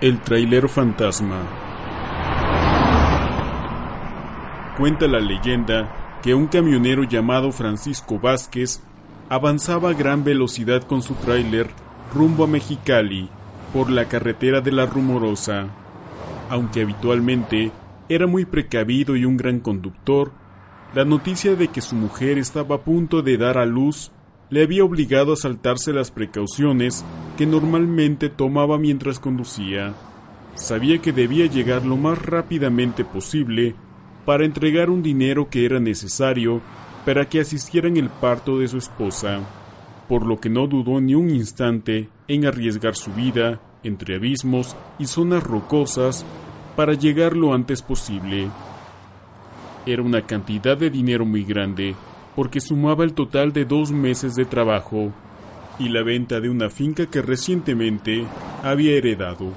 El trailero fantasma. Cuenta la leyenda que un camionero llamado Francisco Vázquez avanzaba a gran velocidad con su tráiler rumbo a Mexicali por la carretera de la Rumorosa. Aunque habitualmente era muy precavido y un gran conductor, la noticia de que su mujer estaba a punto de dar a luz le había obligado a saltarse las precauciones que normalmente tomaba mientras conducía. Sabía que debía llegar lo más rápidamente posible para entregar un dinero que era necesario para que asistiera en el parto de su esposa, por lo que no dudó ni un instante en arriesgar su vida entre abismos y zonas rocosas para llegar lo antes posible. Era una cantidad de dinero muy grande, porque sumaba el total de dos meses de trabajo y la venta de una finca que recientemente había heredado.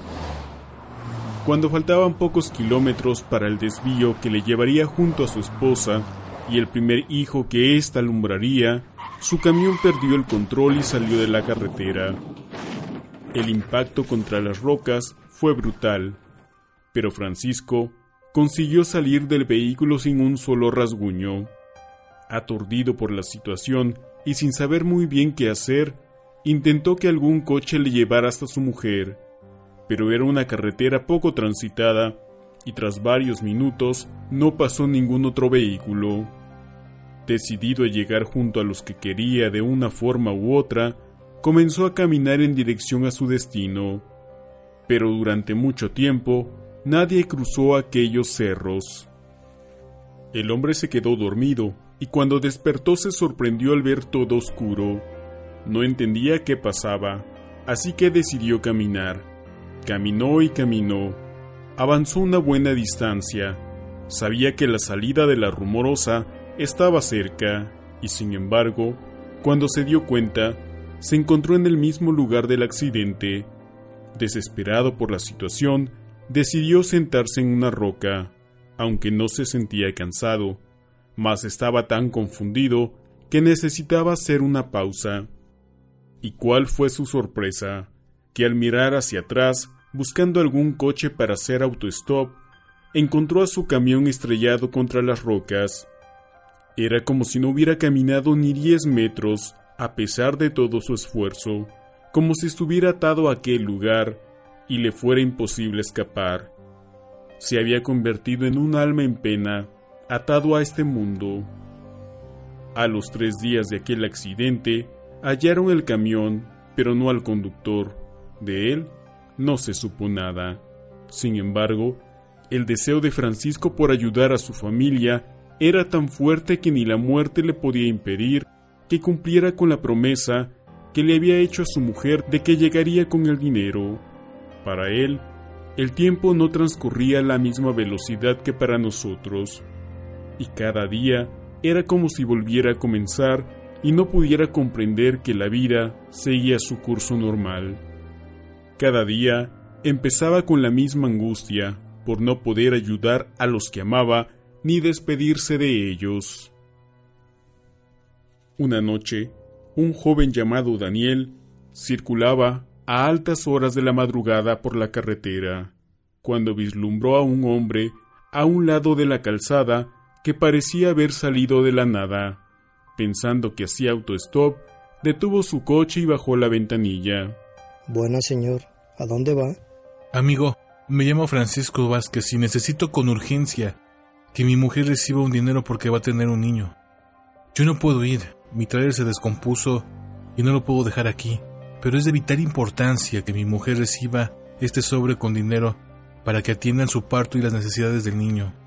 Cuando faltaban pocos kilómetros para el desvío que le llevaría junto a su esposa y el primer hijo que ésta alumbraría, su camión perdió el control y salió de la carretera. El impacto contra las rocas fue brutal, pero Francisco consiguió salir del vehículo sin un solo rasguño. Aturdido por la situación y sin saber muy bien qué hacer, intentó que algún coche le llevara hasta su mujer, pero era una carretera poco transitada y tras varios minutos no pasó ningún otro vehículo. Decidido a llegar junto a los que quería de una forma u otra, comenzó a caminar en dirección a su destino. Pero durante mucho tiempo nadie cruzó aquellos cerros. El hombre se quedó dormido y cuando despertó se sorprendió al ver todo oscuro. No entendía qué pasaba, así que decidió caminar. Caminó y caminó. Avanzó una buena distancia. Sabía que la salida de la rumorosa estaba cerca, y sin embargo, cuando se dio cuenta, se encontró en el mismo lugar del accidente. Desesperado por la situación, decidió sentarse en una roca, aunque no se sentía cansado mas estaba tan confundido que necesitaba hacer una pausa. ¿Y cuál fue su sorpresa? Que al mirar hacia atrás, buscando algún coche para hacer autostop, encontró a su camión estrellado contra las rocas. Era como si no hubiera caminado ni diez metros, a pesar de todo su esfuerzo, como si estuviera atado a aquel lugar y le fuera imposible escapar. Se había convertido en un alma en pena, atado a este mundo. A los tres días de aquel accidente, hallaron el camión, pero no al conductor. De él no se supo nada. Sin embargo, el deseo de Francisco por ayudar a su familia era tan fuerte que ni la muerte le podía impedir que cumpliera con la promesa que le había hecho a su mujer de que llegaría con el dinero. Para él, el tiempo no transcurría a la misma velocidad que para nosotros y cada día era como si volviera a comenzar y no pudiera comprender que la vida seguía su curso normal. Cada día empezaba con la misma angustia por no poder ayudar a los que amaba ni despedirse de ellos. Una noche, un joven llamado Daniel circulaba a altas horas de la madrugada por la carretera, cuando vislumbró a un hombre a un lado de la calzada que parecía haber salido de la nada. Pensando que hacía autostop, detuvo su coche y bajó la ventanilla. Buena señor, ¿a dónde va? Amigo, me llamo Francisco Vázquez y necesito con urgencia que mi mujer reciba un dinero porque va a tener un niño. Yo no puedo ir, mi trailer se descompuso y no lo puedo dejar aquí, pero es de vital importancia que mi mujer reciba este sobre con dinero para que atiendan su parto y las necesidades del niño.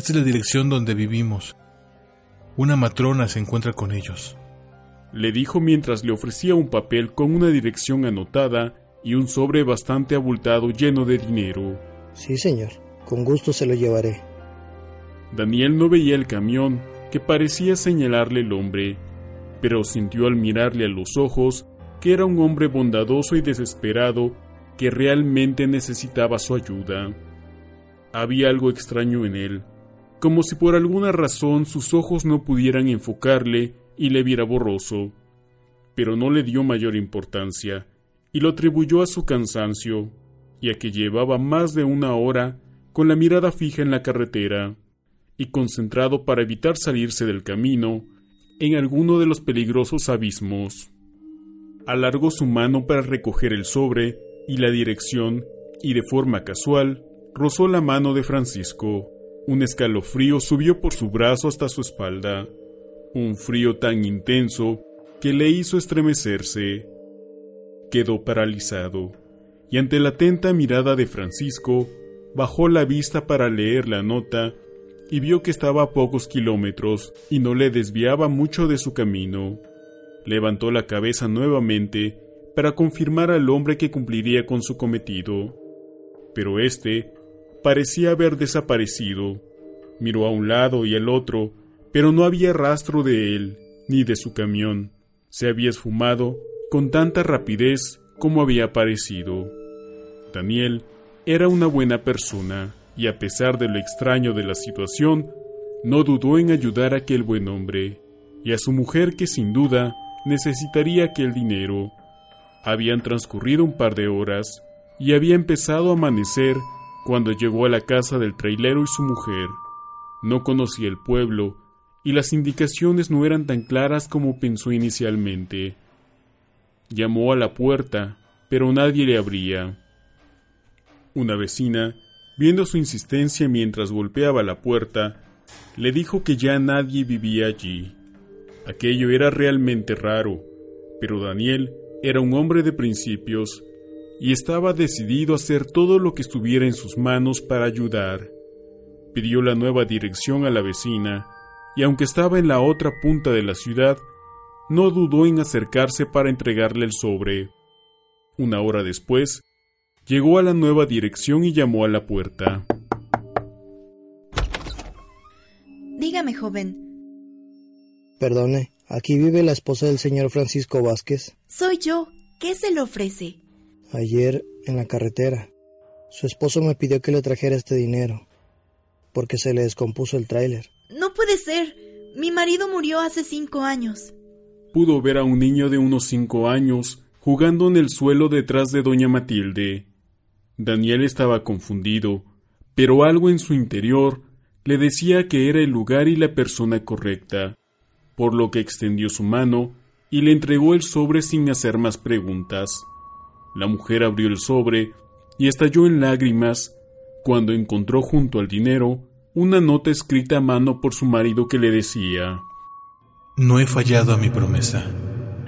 Esta es la dirección donde vivimos. Una matrona se encuentra con ellos. Le dijo mientras le ofrecía un papel con una dirección anotada y un sobre bastante abultado lleno de dinero. Sí, señor. Con gusto se lo llevaré. Daniel no veía el camión, que parecía señalarle el hombre, pero sintió al mirarle a los ojos que era un hombre bondadoso y desesperado que realmente necesitaba su ayuda. Había algo extraño en él, como si por alguna razón sus ojos no pudieran enfocarle y le viera borroso, pero no le dio mayor importancia y lo atribuyó a su cansancio. ya que llevaba más de una hora con la mirada fija en la carretera y concentrado para evitar salirse del camino en alguno de los peligrosos abismos. Alargó su mano para recoger el sobre y la dirección y de forma casual rozó la mano de Francisco. Un escalofrío subió por su brazo hasta su espalda, un frío tan intenso que le hizo estremecerse. Quedó paralizado, y ante la atenta mirada de Francisco, bajó la vista para leer la nota y vio que estaba a pocos kilómetros y no le desviaba mucho de su camino. Levantó la cabeza nuevamente para confirmar al hombre que cumpliría con su cometido. Pero éste parecía haber desaparecido. Miró a un lado y al otro, pero no había rastro de él, ni de su camión. Se había esfumado con tanta rapidez como había aparecido. Daniel era una buena persona, y a pesar de lo extraño de la situación, no dudó en ayudar a aquel buen hombre, y a su mujer que sin duda necesitaría aquel dinero. Habían transcurrido un par de horas, y había empezado a amanecer cuando llegó a la casa del trailero y su mujer. No conocía el pueblo, y las indicaciones no eran tan claras como pensó inicialmente. Llamó a la puerta, pero nadie le abría. Una vecina, viendo su insistencia mientras golpeaba la puerta, le dijo que ya nadie vivía allí. Aquello era realmente raro, pero Daniel era un hombre de principios y estaba decidido a hacer todo lo que estuviera en sus manos para ayudar. Pidió la nueva dirección a la vecina, y aunque estaba en la otra punta de la ciudad, no dudó en acercarse para entregarle el sobre. Una hora después, llegó a la nueva dirección y llamó a la puerta. Dígame, joven. Perdone, aquí vive la esposa del señor Francisco Vázquez. Soy yo. ¿Qué se le ofrece? Ayer, en la carretera, su esposo me pidió que le trajera este dinero, porque se le descompuso el tráiler. No puede ser. Mi marido murió hace cinco años. Pudo ver a un niño de unos cinco años jugando en el suelo detrás de doña Matilde. Daniel estaba confundido, pero algo en su interior le decía que era el lugar y la persona correcta, por lo que extendió su mano y le entregó el sobre sin hacer más preguntas. La mujer abrió el sobre y estalló en lágrimas cuando encontró junto al dinero una nota escrita a mano por su marido que le decía No he fallado a mi promesa.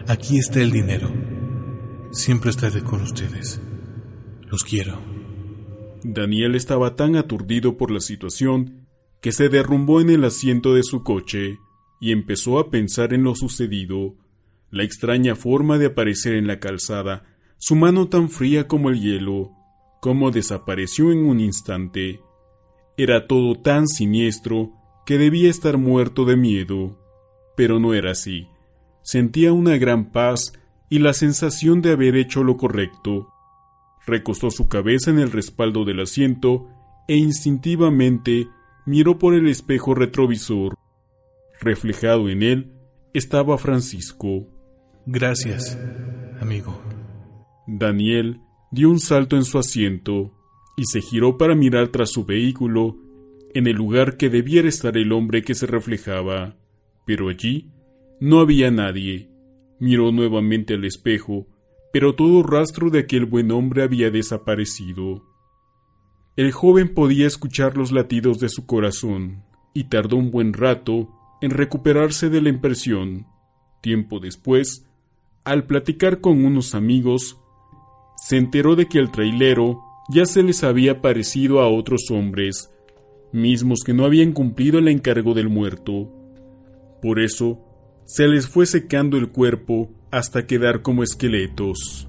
Aquí está el dinero. Siempre estaré con ustedes. Los quiero. Daniel estaba tan aturdido por la situación que se derrumbó en el asiento de su coche y empezó a pensar en lo sucedido, la extraña forma de aparecer en la calzada su mano tan fría como el hielo, cómo desapareció en un instante. Era todo tan siniestro que debía estar muerto de miedo, pero no era así. Sentía una gran paz y la sensación de haber hecho lo correcto. Recostó su cabeza en el respaldo del asiento e instintivamente miró por el espejo retrovisor. Reflejado en él estaba Francisco. Gracias, amigo. Daniel dio un salto en su asiento y se giró para mirar tras su vehículo en el lugar que debiera estar el hombre que se reflejaba, pero allí no había nadie. Miró nuevamente al espejo, pero todo rastro de aquel buen hombre había desaparecido. El joven podía escuchar los latidos de su corazón, y tardó un buen rato en recuperarse de la impresión. Tiempo después, al platicar con unos amigos, se enteró de que el trailero ya se les había parecido a otros hombres, mismos que no habían cumplido el encargo del muerto. Por eso, se les fue secando el cuerpo hasta quedar como esqueletos.